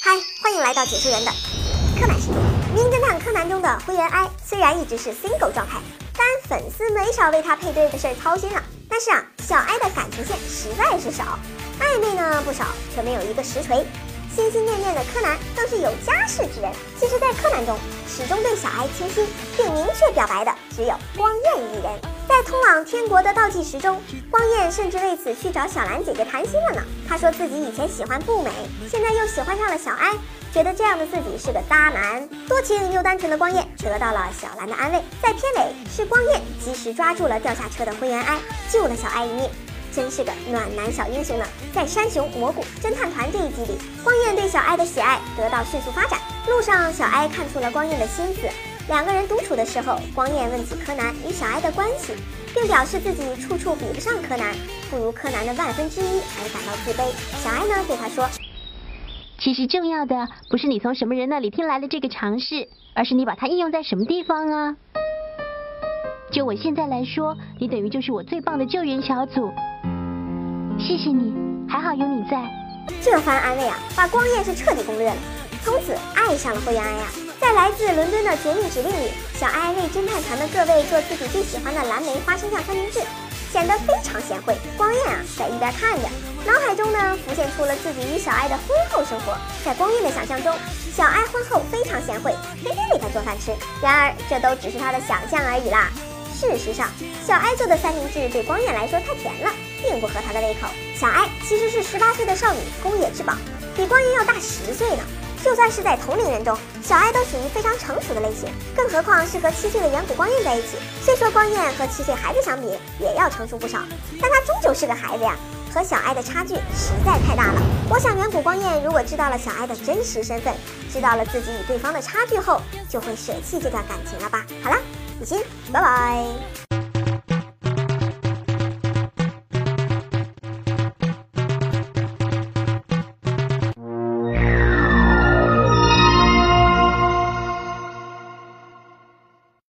嗨，欢迎来到解说员的柯南世界。名侦探柯南中的灰原哀虽然一直是 single 状态，但粉丝没少为他配对的事操心啊。但是啊，小哀的感情线实在是少，暧昧呢不少，却没有一个实锤。心心念念的柯南更是有家室之人。其实，在柯南中，始终对小哀倾心并明确表白的只有光彦一人。在通往天国的倒计时中，光彦甚至为此去找小兰姐姐谈心了呢。他说自己以前喜欢步美，现在又喜欢上了小哀，觉得这样的自己是个渣男。多情又单纯的光彦得到了小兰的安慰。在片尾，是光彦及时抓住了掉下车的灰原哀，救了小哀一命。真是个暖男小英雄呢！在山熊蘑菇侦探团这一集里，光彦对小哀的喜爱得到迅速发展。路上，小哀看出了光彦的心思。两个人独处的时候，光彦问起柯南与小哀的关系，并表示自己处处比不上柯南，不如柯南的万分之一而感到自卑。小哀呢对他说：“其实重要的不是你从什么人那里听来了这个常识，而是你把它应用在什么地方啊。就我现在来说，你等于就是我最棒的救援小组。”谢谢你，还好有你在。这番安慰啊，把光彦是彻底攻略了，从此爱上了灰原哀呀。在来自伦敦的绝密指令里，小哀为侦探团的各位做自己最喜欢的蓝莓花生酱三明治，显得非常贤惠。光彦啊，在一边看着，脑海中呢浮现出了自己与小哀的婚后生活。在光彦的想象中，小哀婚后非常贤惠，天天为他做饭吃。然而，这都只是他的想象而已啦。事实上，小哀做的三明治对光彦来说太甜了，并不合他的胃口。小哀其实是十八岁的少女，宫野之宝，比光彦要大十岁呢。就算是在同龄人中，小爱都属于非常成熟的类型，更何况是和七岁的远古光彦在一起。虽说光彦和七岁孩子相比也要成熟不少，但他终究是个孩子呀，和小爱的差距实在太大了。我想远古光彦如果知道了小爱的真实身份，知道了自己与对方的差距后，就会舍弃这段感情了吧。好了。再见，拜拜。